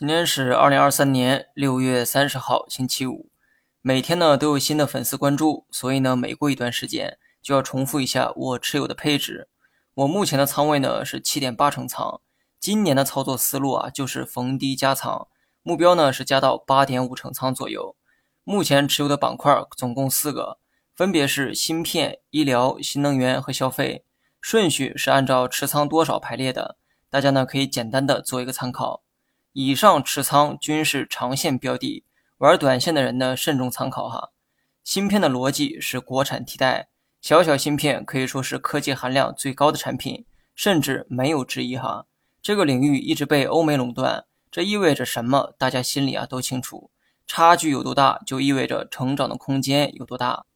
今天是二零二三年六月三十号，星期五。每天呢都有新的粉丝关注，所以呢每过一段时间就要重复一下我持有的配置。我目前的仓位呢是七点八成仓。今年的操作思路啊就是逢低加仓，目标呢是加到八点五成仓左右。目前持有的板块总共四个，分别是芯片、医疗、新能源和消费。顺序是按照持仓多少排列的，大家呢可以简单的做一个参考。以上持仓均是长线标的，玩短线的人呢慎重参考哈。芯片的逻辑是国产替代，小小芯片可以说是科技含量最高的产品，甚至没有之一哈。这个领域一直被欧美垄断，这意味着什么？大家心里啊都清楚，差距有多大，就意味着成长的空间有多大。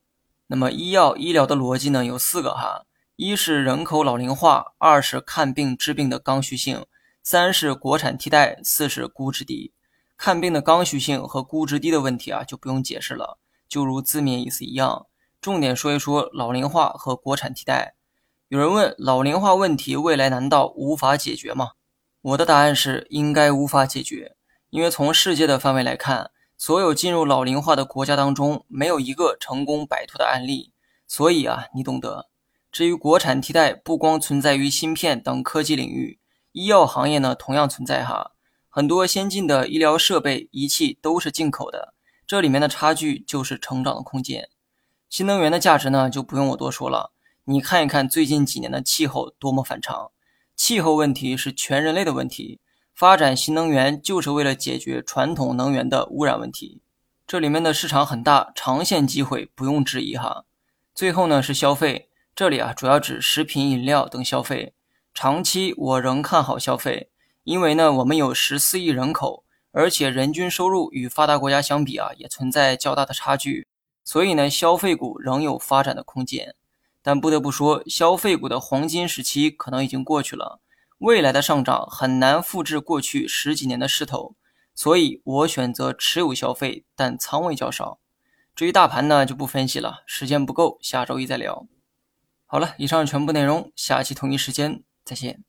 那么医药医疗的逻辑呢有四个哈，一是人口老龄化，二是看病治病的刚需性。三是国产替代，四是估值低。看病的刚需性和估值低的问题啊，就不用解释了，就如字面意思一样。重点说一说老龄化和国产替代。有人问，老龄化问题未来难道无法解决吗？我的答案是，应该无法解决。因为从世界的范围来看，所有进入老龄化的国家当中，没有一个成功摆脱的案例。所以啊，你懂得。至于国产替代，不光存在于芯片等科技领域。医药行业呢，同样存在哈，很多先进的医疗设备仪器都是进口的，这里面的差距就是成长的空间。新能源的价值呢，就不用我多说了，你看一看最近几年的气候多么反常，气候问题是全人类的问题，发展新能源就是为了解决传统能源的污染问题，这里面的市场很大，长线机会不用质疑哈。最后呢是消费，这里啊主要指食品饮料等消费。长期我仍看好消费，因为呢，我们有十四亿人口，而且人均收入与发达国家相比啊，也存在较大的差距，所以呢，消费股仍有发展的空间。但不得不说，消费股的黄金时期可能已经过去了，未来的上涨很难复制过去十几年的势头，所以我选择持有消费，但仓位较少。至于大盘呢，就不分析了，时间不够，下周一再聊。好了，以上全部内容，下期同一时间。再见。